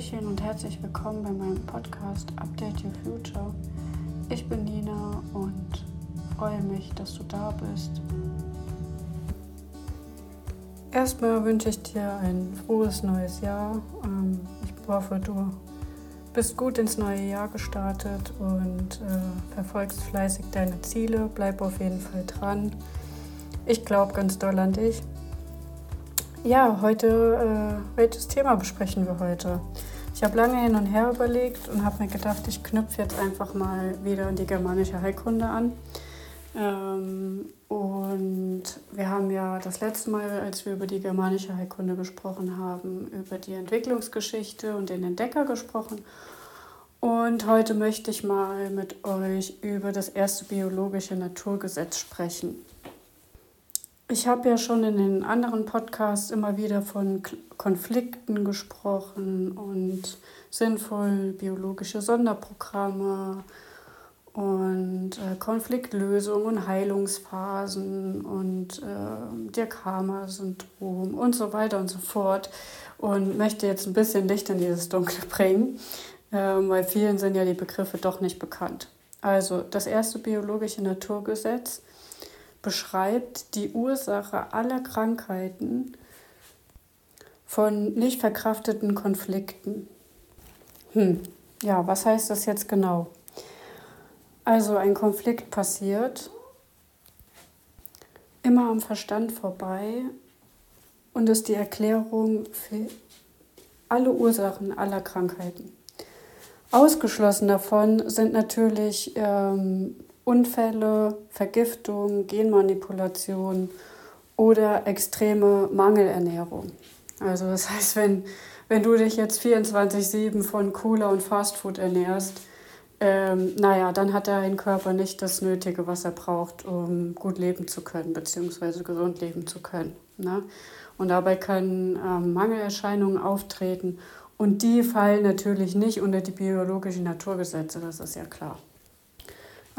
Hallöchen und herzlich willkommen bei meinem Podcast Update Your Future. Ich bin Nina und freue mich, dass du da bist. Erstmal wünsche ich dir ein frohes neues Jahr. Ähm, ich hoffe, du bist gut ins neue Jahr gestartet und äh, verfolgst fleißig deine Ziele. Bleib auf jeden Fall dran. Ich glaube ganz doll an dich. Ja, heute, äh, welches Thema besprechen wir heute? Ich habe lange hin und her überlegt und habe mir gedacht, ich knüpfe jetzt einfach mal wieder an die germanische Heilkunde an. Ähm, und wir haben ja das letzte Mal, als wir über die germanische Heilkunde gesprochen haben, über die Entwicklungsgeschichte und den Entdecker gesprochen. Und heute möchte ich mal mit euch über das erste biologische Naturgesetz sprechen. Ich habe ja schon in den anderen Podcasts immer wieder von Konflikten gesprochen und sinnvoll biologische Sonderprogramme und äh, Konfliktlösung und Heilungsphasen und äh, der Karma-Syndrom und so weiter und so fort und möchte jetzt ein bisschen Licht in dieses Dunkle bringen, äh, weil vielen sind ja die Begriffe doch nicht bekannt. Also das erste biologische Naturgesetz beschreibt die Ursache aller Krankheiten von nicht verkrafteten Konflikten. Hm, ja, was heißt das jetzt genau? Also ein Konflikt passiert immer am Verstand vorbei und ist die Erklärung für alle Ursachen aller Krankheiten. Ausgeschlossen davon sind natürlich ähm, Unfälle, Vergiftung, Genmanipulation oder extreme Mangelernährung. Also das heißt, wenn, wenn du dich jetzt 24-7 von Cola und Fastfood ernährst, ähm, naja, dann hat dein Körper nicht das Nötige, was er braucht, um gut leben zu können, beziehungsweise gesund leben zu können. Ne? Und dabei können ähm, Mangelerscheinungen auftreten und die fallen natürlich nicht unter die biologischen Naturgesetze, das ist ja klar.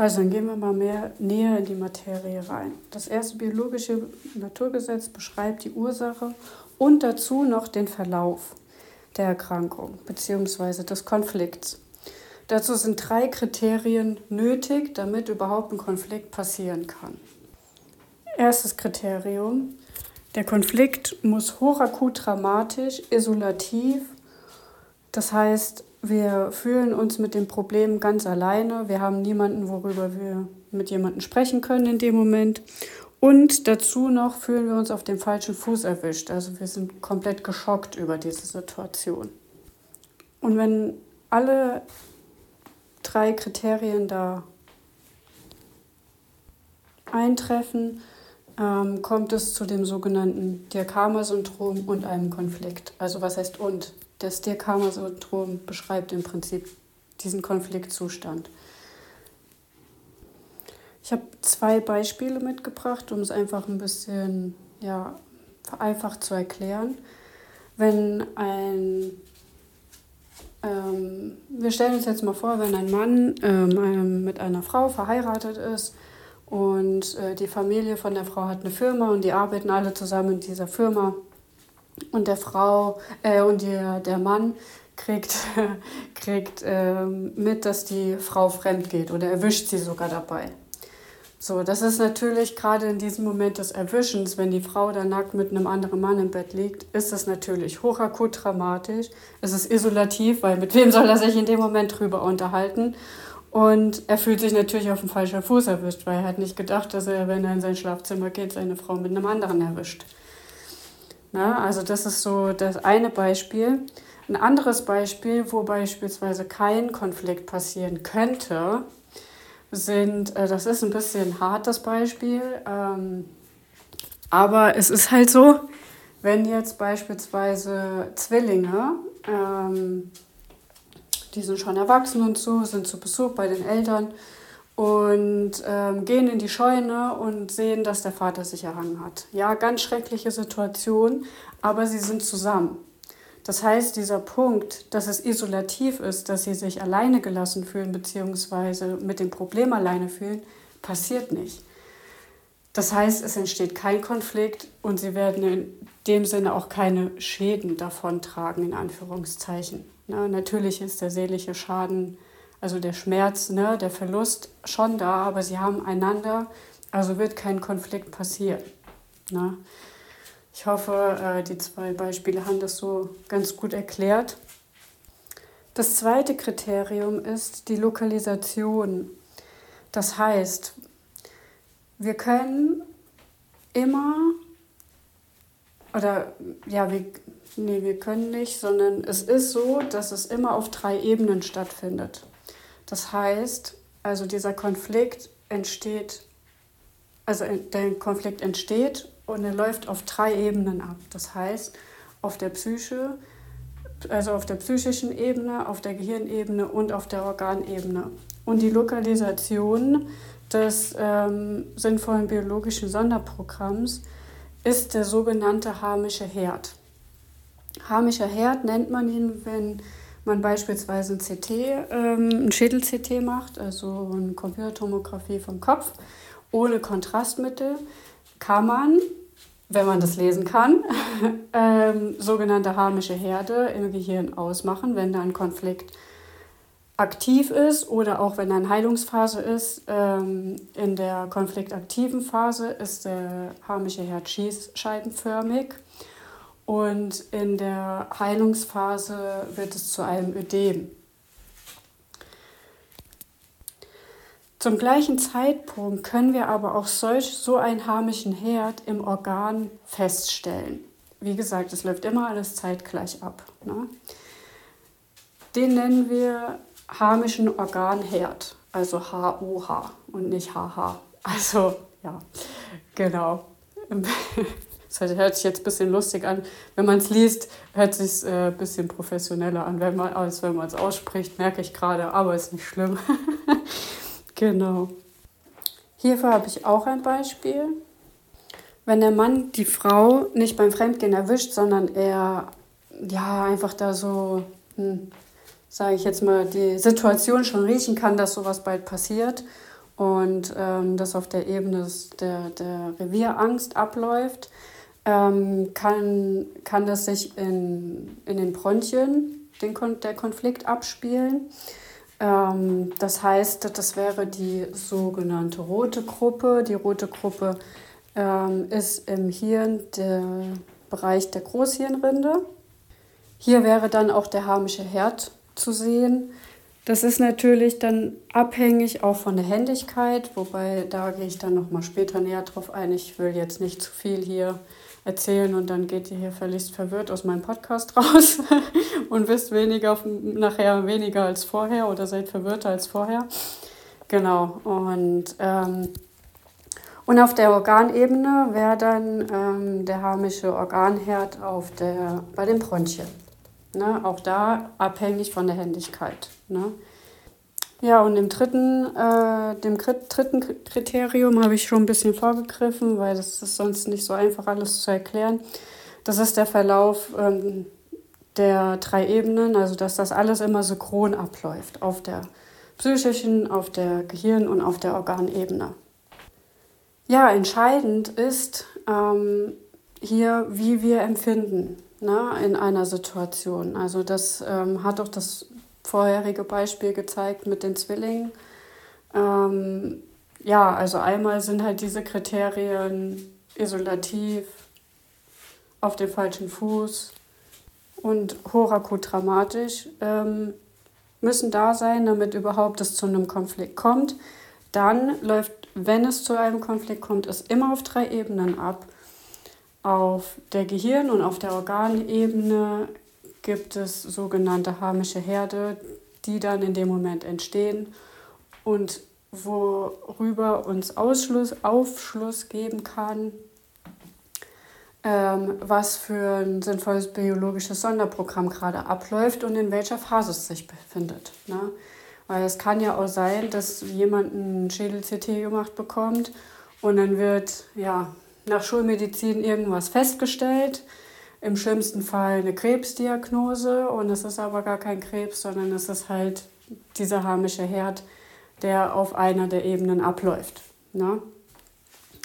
Also dann gehen wir mal mehr näher in die Materie rein. Das erste biologische Naturgesetz beschreibt die Ursache und dazu noch den Verlauf der Erkrankung bzw. des Konflikts. Dazu sind drei Kriterien nötig, damit überhaupt ein Konflikt passieren kann. Erstes Kriterium, der Konflikt muss hochakut dramatisch, isolativ, das heißt, wir fühlen uns mit dem Problem ganz alleine. Wir haben niemanden, worüber wir mit jemandem sprechen können in dem Moment. Und dazu noch fühlen wir uns auf dem falschen Fuß erwischt. Also wir sind komplett geschockt über diese Situation. Und wenn alle drei Kriterien da eintreffen, ähm, kommt es zu dem sogenannten Diakama-Syndrom und einem Konflikt. Also was heißt und? Das Dirk-Hammer-Syndrom beschreibt im Prinzip diesen Konfliktzustand. Ich habe zwei Beispiele mitgebracht, um es einfach ein bisschen ja, vereinfacht zu erklären. Wenn ein, ähm, wir stellen uns jetzt mal vor, wenn ein Mann ähm, mit einer Frau verheiratet ist und äh, die Familie von der Frau hat eine Firma und die arbeiten alle zusammen in dieser Firma und der Frau äh, und der, der Mann kriegt, kriegt äh, mit, dass die Frau fremd geht oder erwischt sie sogar dabei. So, das ist natürlich gerade in diesem Moment des Erwischens, wenn die Frau da nackt mit einem anderen Mann im Bett liegt, ist das natürlich hochakut dramatisch. Es ist isolativ, weil mit wem soll er sich in dem Moment drüber unterhalten? Und er fühlt sich natürlich auf dem falschen Fuß erwischt, weil er hat nicht gedacht, dass er, wenn er in sein Schlafzimmer geht, seine Frau mit einem anderen erwischt. Na, also das ist so das eine Beispiel. Ein anderes Beispiel, wo beispielsweise kein Konflikt passieren könnte, sind, äh, das ist ein bisschen hart das Beispiel, ähm, aber es ist halt so, wenn jetzt beispielsweise Zwillinge, ähm, die sind schon erwachsen und so, sind zu Besuch bei den Eltern und ähm, gehen in die Scheune und sehen, dass der Vater sich erhangen hat. Ja, ganz schreckliche Situation, aber sie sind zusammen. Das heißt, dieser Punkt, dass es isolativ ist, dass sie sich alleine gelassen fühlen, beziehungsweise mit dem Problem alleine fühlen, passiert nicht. Das heißt, es entsteht kein Konflikt und sie werden in dem Sinne auch keine Schäden davontragen, in Anführungszeichen. Ne? Natürlich ist der seelische Schaden, also der Schmerz, ne, der Verlust schon da, aber sie haben einander, also wird kein Konflikt passieren. Ne? Ich hoffe, äh, die zwei Beispiele haben das so ganz gut erklärt. Das zweite Kriterium ist die Lokalisation. Das heißt, wir können immer, oder ja, wir, nee, wir können nicht, sondern es ist so, dass es immer auf drei Ebenen stattfindet. Das heißt, also dieser Konflikt entsteht, also der Konflikt entsteht und er läuft auf drei Ebenen ab. Das heißt, auf der Psyche, also auf der psychischen Ebene, auf der Gehirnebene und auf der Organebene. Und die Lokalisation des ähm, sinnvollen biologischen Sonderprogramms ist der sogenannte harmische Herd. Harmischer Herd nennt man ihn, wenn man beispielsweise ein CT, ähm, ein Schädel-CT macht, also eine Computertomographie vom Kopf, ohne Kontrastmittel, kann man wenn man das lesen kann, ähm, sogenannte harmische Herde im Gehirn ausmachen, wenn da ein Konflikt aktiv ist oder auch wenn eine Heilungsphase ist. Ähm, in der konfliktaktiven Phase ist der harmische Herd schießscheibenförmig und in der Heilungsphase wird es zu einem Ödem. Zum gleichen Zeitpunkt können wir aber auch solch, so einen harmischen Herd im Organ feststellen. Wie gesagt, es läuft immer alles zeitgleich ab. Ne? Den nennen wir harmischen Organherd, also HOH und nicht HH. Also ja, genau. Das hört sich jetzt ein bisschen lustig an. Wenn man es liest, hört es sich ein äh, bisschen professioneller an, wenn man, als wenn man es ausspricht, merke ich gerade, aber ist nicht schlimm. Genau. Hierfür habe ich auch ein Beispiel. Wenn der Mann die Frau nicht beim Fremdgehen erwischt, sondern er ja einfach da so, hm, sage ich jetzt mal, die Situation schon riechen kann, dass sowas bald passiert und ähm, das auf der Ebene der, der Revierangst abläuft, ähm, kann, kann das sich in, in den Bronchien, den, der Konflikt abspielen. Ähm, das heißt, das wäre die sogenannte rote Gruppe. Die rote Gruppe ähm, ist im Hirn der Bereich der Großhirnrinde. Hier wäre dann auch der harmische Herd zu sehen. Das ist natürlich dann abhängig auch von der Händigkeit, wobei da gehe ich dann noch mal später näher drauf ein. Ich will jetzt nicht zu viel hier erzählen und dann geht ihr hier völlig verwirrt aus meinem Podcast raus und wisst weniger, nachher weniger als vorher oder seid verwirrter als vorher. Genau, und, ähm, und auf der Organebene wäre dann ähm, der harmische Organherd auf der, bei den Bronchien. Ne? Auch da abhängig von der Händigkeit. Ne? Ja, und im dritten, äh, dem dritten Kriterium habe ich schon ein bisschen vorgegriffen, weil das ist sonst nicht so einfach alles zu erklären. Das ist der Verlauf ähm, der drei Ebenen, also dass das alles immer synchron abläuft, auf der psychischen, auf der Gehirn- und auf der Organebene. Ja, entscheidend ist ähm, hier, wie wir empfinden ne, in einer Situation. Also das ähm, hat auch das vorherige Beispiel gezeigt mit den Zwillingen. Ähm, ja, also einmal sind halt diese Kriterien isolativ, auf dem falschen Fuß und hochakut dramatisch ähm, müssen da sein, damit überhaupt es zu einem Konflikt kommt. Dann läuft, wenn es zu einem Konflikt kommt, es immer auf drei Ebenen ab. Auf der Gehirn- und auf der Organebene gibt es sogenannte harmische Herde, die dann in dem Moment entstehen und worüber uns Ausschluss, Aufschluss geben kann, ähm, was für ein sinnvolles biologisches Sonderprogramm gerade abläuft und in welcher Phase es sich befindet. Ne? Weil es kann ja auch sein, dass jemand ein Schädel-CT gemacht bekommt und dann wird ja nach Schulmedizin irgendwas festgestellt im schlimmsten Fall eine Krebsdiagnose und es ist aber gar kein Krebs, sondern es ist halt dieser harmische Herd, der auf einer der Ebenen abläuft. Ne?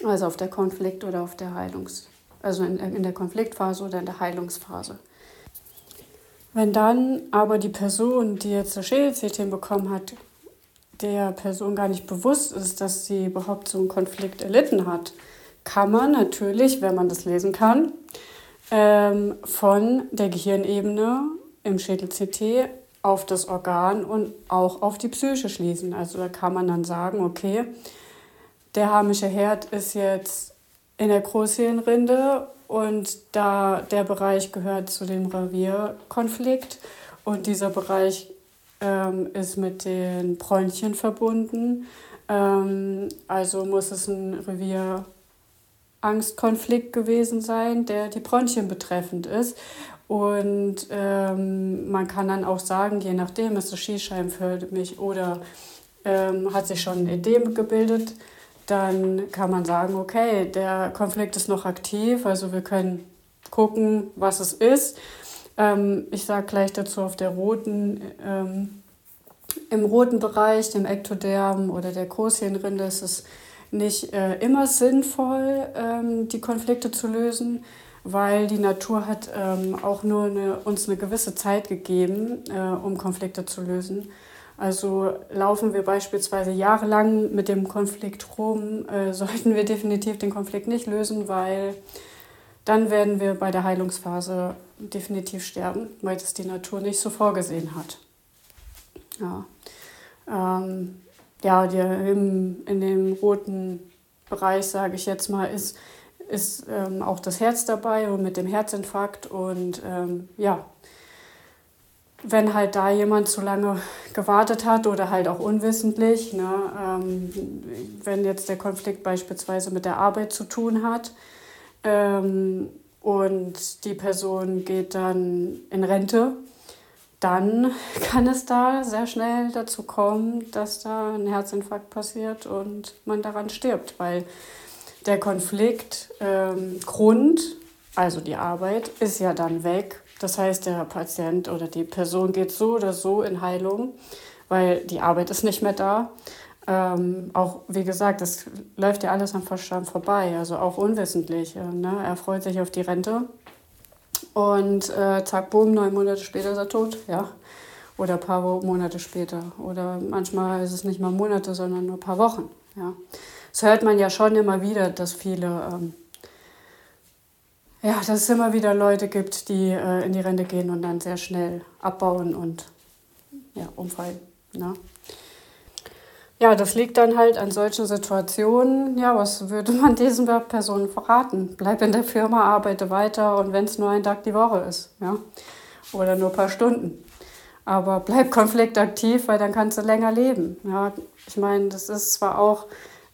Also auf der Konflikt- oder auf der Heilungs-, also in, in der Konfliktphase oder in der Heilungsphase. Wenn dann aber die Person, die jetzt das Schädel-CT bekommen hat, der Person gar nicht bewusst ist, dass sie überhaupt so einen Konflikt erlitten hat, kann man natürlich, wenn man das lesen kann, ähm, von der Gehirnebene im Schädel-CT auf das Organ und auch auf die Psyche schließen. Also da kann man dann sagen, okay, der harmische Herd ist jetzt in der Großhirnrinde und da der Bereich gehört zu dem Revierkonflikt und dieser Bereich ähm, ist mit den Bronchien verbunden. Ähm, also muss es ein Revierangstkonflikt gewesen sein, der die Bronchien betreffend ist. Und ähm, man kann dann auch sagen, je nachdem, ist es Schießscheibenförmig oder ähm, hat sich schon ein Edem gebildet, dann kann man sagen, okay, der Konflikt ist noch aktiv, also wir können gucken, was es ist. Ähm, ich sage gleich dazu auf der roten, ähm, im roten Bereich, dem Ektoderm oder der Großhirnrinde, ist es nicht äh, immer sinnvoll, ähm, die Konflikte zu lösen, weil die Natur hat ähm, auch nur eine, uns eine gewisse Zeit gegeben, äh, um Konflikte zu lösen. Also laufen wir beispielsweise jahrelang mit dem Konflikt rum, äh, sollten wir definitiv den Konflikt nicht lösen, weil dann werden wir bei der Heilungsphase definitiv sterben, weil das die Natur nicht so vorgesehen hat. Ja, ähm, ja die, im, in dem roten Bereich, sage ich jetzt mal, ist, ist ähm, auch das Herz dabei und mit dem Herzinfarkt und ähm, ja, wenn halt da jemand zu lange gewartet hat oder halt auch unwissentlich, ne, ähm, wenn jetzt der Konflikt beispielsweise mit der Arbeit zu tun hat ähm, und die Person geht dann in Rente, dann kann es da sehr schnell dazu kommen, dass da ein Herzinfarkt passiert und man daran stirbt, weil der Konfliktgrund, ähm, also die Arbeit, ist ja dann weg das heißt, der Patient oder die Person geht so oder so in Heilung, weil die Arbeit ist nicht mehr da. Ähm, auch wie gesagt, das läuft ja alles am Verstand vorbei, also auch unwissentlich. Ne? Er freut sich auf die Rente und äh, zack, boom, neun Monate später ist er tot, ja. Oder ein paar Monate später. Oder manchmal ist es nicht mal Monate, sondern nur ein paar Wochen. Ja. Das hört man ja schon immer wieder, dass viele ähm, ja, dass es immer wieder Leute gibt, die äh, in die Rente gehen und dann sehr schnell abbauen und ja, umfallen. Ne? Ja, das liegt dann halt an solchen Situationen. Ja, was würde man diesen Personen verraten? Bleib in der Firma, arbeite weiter und wenn es nur ein Tag die Woche ist, ja, oder nur ein paar Stunden. Aber bleib konfliktaktiv, weil dann kannst du länger leben. Ja, ich meine, das ist zwar auch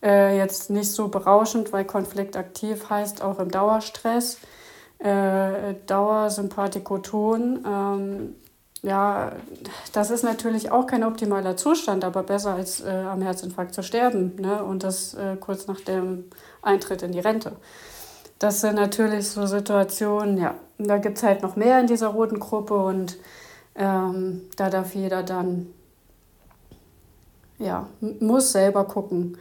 äh, jetzt nicht so berauschend, weil konfliktaktiv heißt auch im Dauerstress äh, Dauersympathikoton. Ähm, ja, das ist natürlich auch kein optimaler Zustand, aber besser als äh, am Herzinfarkt zu sterben ne? und das äh, kurz nach dem Eintritt in die Rente. Das sind natürlich so Situationen, ja, da gibt es halt noch mehr in dieser roten Gruppe und ähm, da darf jeder dann, ja, muss selber gucken,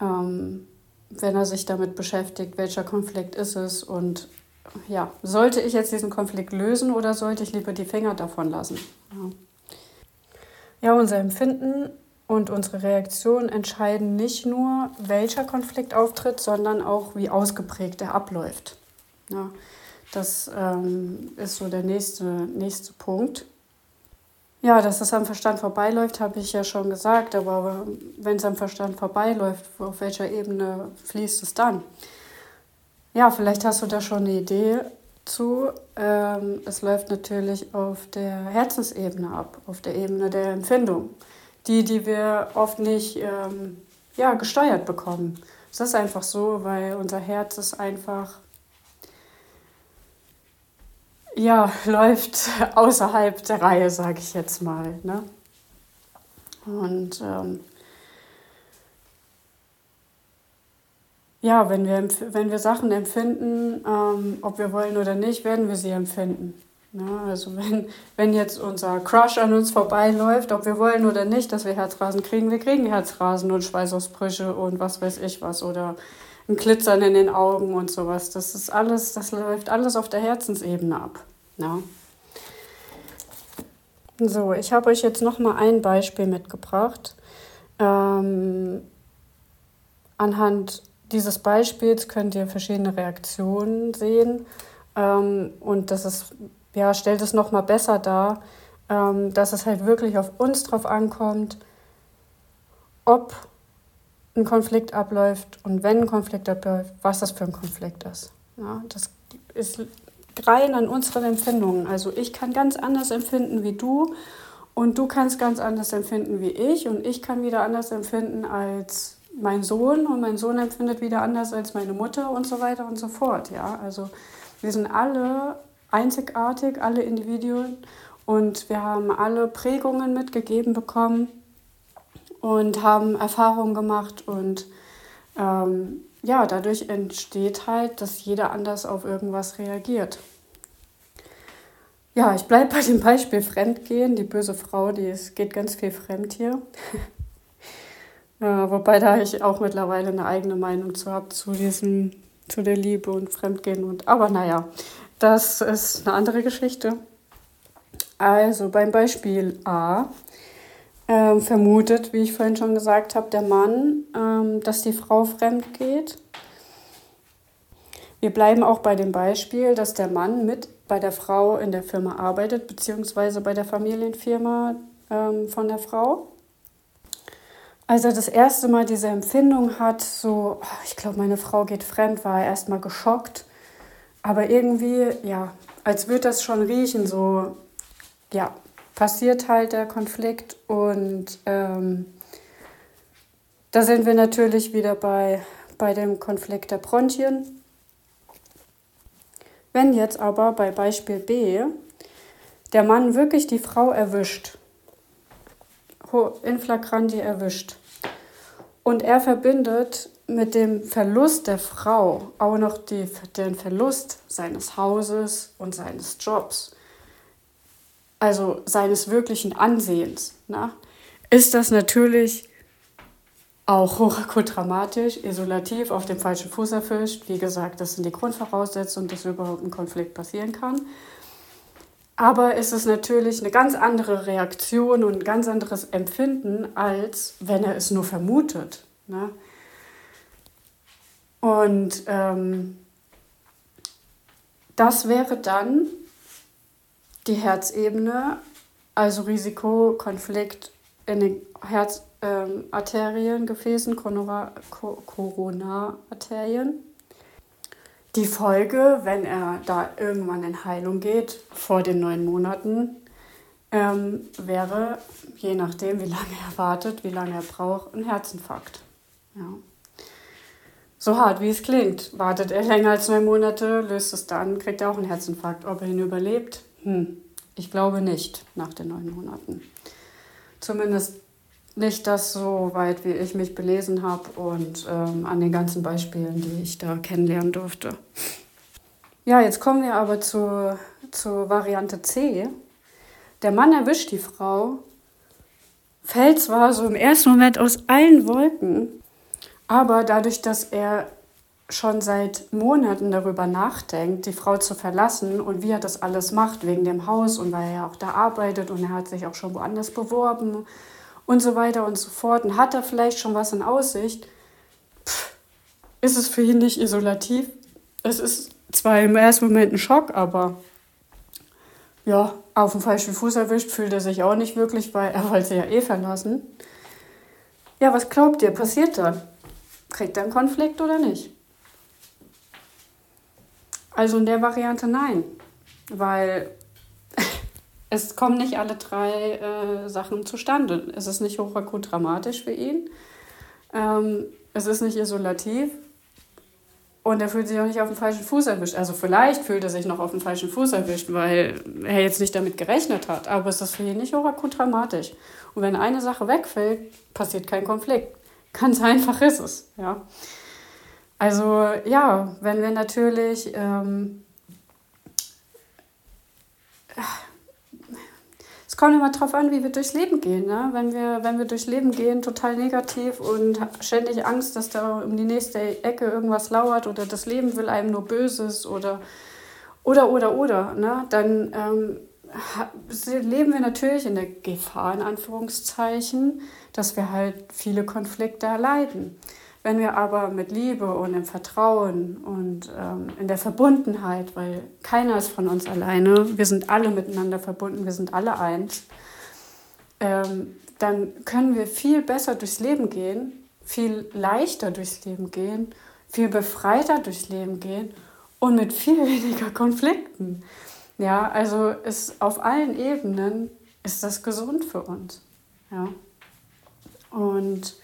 ähm, wenn er sich damit beschäftigt, welcher Konflikt ist es und ja, sollte ich jetzt diesen Konflikt lösen oder sollte ich lieber die Finger davon lassen? Ja, ja unser Empfinden und unsere Reaktion entscheiden nicht nur, welcher Konflikt auftritt, sondern auch, wie ausgeprägt er abläuft. Ja, das ähm, ist so der nächste, nächste Punkt. Ja, dass es am Verstand vorbeiläuft, habe ich ja schon gesagt, aber wenn es am Verstand vorbeiläuft, auf welcher Ebene fließt es dann? Ja, vielleicht hast du da schon eine Idee zu. Ähm, es läuft natürlich auf der Herzensebene ab, auf der Ebene der Empfindung. Die, die wir oft nicht ähm, ja, gesteuert bekommen. Es ist einfach so, weil unser Herz ist einfach, ja, läuft außerhalb der Reihe, sage ich jetzt mal. Ne? Und ähm, ja, wenn wir, wenn wir Sachen empfinden, ähm, ob wir wollen oder nicht, werden wir sie empfinden. Ja, ne? also wenn, wenn jetzt unser Crush an uns vorbeiläuft, ob wir wollen oder nicht, dass wir Herzrasen kriegen, wir kriegen Herzrasen und Schweißausbrüche und was weiß ich was. Oder ein Glitzern in den Augen und sowas. Das ist alles, das läuft alles auf der Herzensebene ab. Ja. So, ich habe euch jetzt noch mal ein Beispiel mitgebracht. Ähm, anhand dieses Beispiels könnt ihr verschiedene Reaktionen sehen ähm, und das ist ja stellt es noch mal besser dar, ähm, dass es halt wirklich auf uns drauf ankommt, ob ein Konflikt abläuft und wenn ein Konflikt abläuft, was das für ein Konflikt ist. Ja, das ist rein an unseren Empfindungen. Also ich kann ganz anders empfinden wie du und du kannst ganz anders empfinden wie ich und ich kann wieder anders empfinden als mein Sohn und mein Sohn empfindet wieder anders als meine Mutter und so weiter und so fort. Ja, also wir sind alle einzigartig, alle Individuen und wir haben alle Prägungen mitgegeben bekommen und haben Erfahrungen gemacht und ähm, ja, dadurch entsteht halt, dass jeder anders auf irgendwas reagiert. Ja, ich bleibe bei dem Beispiel Fremdgehen. Die böse Frau, die ist, geht ganz viel fremd hier. Ja, wobei da ich auch mittlerweile eine eigene Meinung zu habe zu diesem, zu der Liebe und Fremdgehen. Und, aber naja, das ist eine andere Geschichte. Also beim Beispiel A ähm, vermutet, wie ich vorhin schon gesagt habe, der Mann, ähm, dass die Frau fremd geht. Wir bleiben auch bei dem Beispiel, dass der Mann mit bei der Frau in der Firma arbeitet, beziehungsweise bei der Familienfirma ähm, von der Frau. Als er das erste Mal diese Empfindung hat, so, ich glaube, meine Frau geht fremd, war er erstmal geschockt. Aber irgendwie, ja, als würde das schon riechen, so, ja, passiert halt der Konflikt und ähm, da sind wir natürlich wieder bei, bei dem Konflikt der Bronchien. Wenn jetzt aber bei Beispiel B der Mann wirklich die Frau erwischt, in flagranti erwischt, und er verbindet mit dem Verlust der Frau auch noch die, den Verlust seines Hauses und seines Jobs, also seines wirklichen Ansehens, na, ist das natürlich auch hochakut dramatisch, isolativ, auf dem falschen Fuß erfischt. Wie gesagt, das sind die Grundvoraussetzungen, dass überhaupt ein Konflikt passieren kann. Aber es ist natürlich eine ganz andere Reaktion und ein ganz anderes Empfinden, als wenn er es nur vermutet. Ne? Und ähm, das wäre dann die Herzebene, also Risiko, Konflikt in den Herzarterien, ähm, Gefäßen, Koronararterien. Die Folge, wenn er da irgendwann in Heilung geht, vor den neun Monaten, ähm, wäre, je nachdem, wie lange er wartet, wie lange er braucht, ein Herzinfarkt. Ja. So hart wie es klingt. Wartet er länger als neun Monate, löst es dann, kriegt er auch einen Herzinfarkt. Ob er ihn überlebt, hm, ich glaube nicht nach den neun Monaten. Zumindest nicht das so weit, wie ich mich belesen habe und ähm, an den ganzen Beispielen, die ich da kennenlernen durfte. Ja, jetzt kommen wir aber zu, zur Variante C. Der Mann erwischt die Frau, fällt zwar so im ersten Moment aus allen Wolken, aber dadurch, dass er schon seit Monaten darüber nachdenkt, die Frau zu verlassen und wie er das alles macht wegen dem Haus und weil er auch da arbeitet und er hat sich auch schon woanders beworben und so weiter und so fort und hat er vielleicht schon was in Aussicht, Pff, ist es für ihn nicht isolativ. Es ist zwar im ersten Moment ein Schock, aber ja, auf dem falschen Fuß erwischt fühlt er sich auch nicht wirklich, weil er wollte ja eh verlassen. Ja, was glaubt ihr, passiert dann? Kriegt er einen Konflikt oder nicht? Also in der Variante nein, weil es kommen nicht alle drei äh, Sachen zustande. Es ist nicht hochakut dramatisch für ihn, ähm, es ist nicht isolativ und er fühlt sich auch nicht auf den falschen Fuß erwischt. Also vielleicht fühlt er sich noch auf den falschen Fuß erwischt, weil er jetzt nicht damit gerechnet hat, aber es ist für ihn nicht hochakut dramatisch. Und wenn eine Sache wegfällt, passiert kein Konflikt. Ganz einfach ist es, ja. Also ja, wenn wir natürlich ähm, es kommt immer darauf an, wie wir durchs Leben gehen. Ne? Wenn, wir, wenn wir durchs Leben gehen, total negativ und ständig Angst, dass da um die nächste Ecke irgendwas lauert oder das Leben will einem nur Böses oder oder oder oder, ne? dann ähm, leben wir natürlich in der Gefahr, in Anführungszeichen, dass wir halt viele Konflikte erleiden. Wenn wir aber mit Liebe und im Vertrauen und ähm, in der Verbundenheit, weil keiner ist von uns alleine, wir sind alle miteinander verbunden, wir sind alle eins, ähm, dann können wir viel besser durchs Leben gehen, viel leichter durchs Leben gehen, viel befreiter durchs Leben gehen und mit viel weniger Konflikten. Ja, also ist auf allen Ebenen ist das gesund für uns. Ja. Und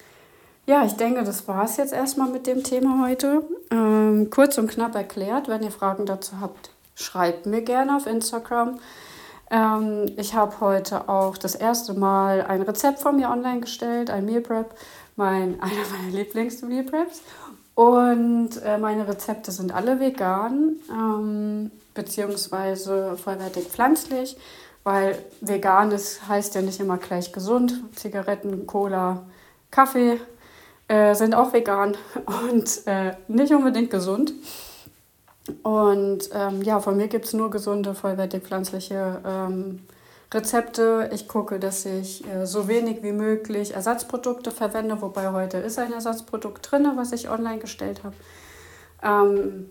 ja, ich denke, das war es jetzt erstmal mit dem Thema heute. Ähm, kurz und knapp erklärt. Wenn ihr Fragen dazu habt, schreibt mir gerne auf Instagram. Ähm, ich habe heute auch das erste Mal ein Rezept von mir online gestellt, ein Meal Prep, mein, einer meiner Lieblings-Meal Preps. Und äh, meine Rezepte sind alle vegan, ähm, beziehungsweise vollwertig pflanzlich, weil vegan ist, heißt ja nicht immer gleich gesund. Zigaretten, Cola, Kaffee äh, sind auch vegan und äh, nicht unbedingt gesund. Und ähm, ja, von mir gibt es nur gesunde, vollwertig pflanzliche ähm, Rezepte. Ich gucke, dass ich äh, so wenig wie möglich Ersatzprodukte verwende, wobei heute ist ein Ersatzprodukt drin, was ich online gestellt habe. Ähm,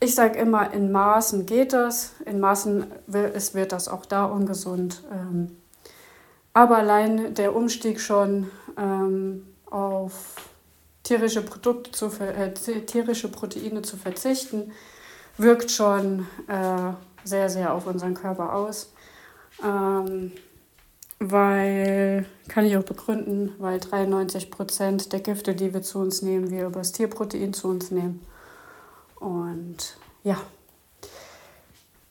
ich sage immer, in Maßen geht das, in Maßen wird, wird das auch da ungesund. Ähm, aber allein der Umstieg schon ähm, auf tierische Produkte zu äh, tierische Proteine zu verzichten, wirkt schon äh, sehr, sehr auf unseren Körper aus. Ähm, weil, kann ich auch begründen, weil 93 Prozent der Gifte, die wir zu uns nehmen, wir über das Tierprotein zu uns nehmen. Und ja,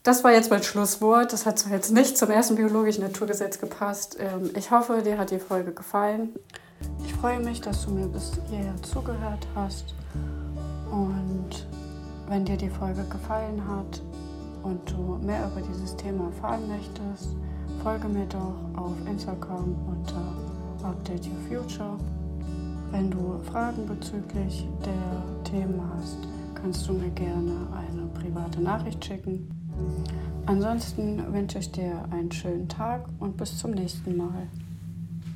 das war jetzt mein Schlusswort. Das hat zwar jetzt nicht zum ersten biologischen Naturgesetz gepasst. Ähm, ich hoffe, dir hat die Folge gefallen. Ich freue mich, dass du mir bis hierher zugehört hast. Und wenn dir die Folge gefallen hat und du mehr über dieses Thema erfahren möchtest, folge mir doch auf Instagram unter Update Your Future. Wenn du Fragen bezüglich der Themen hast, kannst du mir gerne eine private Nachricht schicken. Ansonsten wünsche ich dir einen schönen Tag und bis zum nächsten Mal.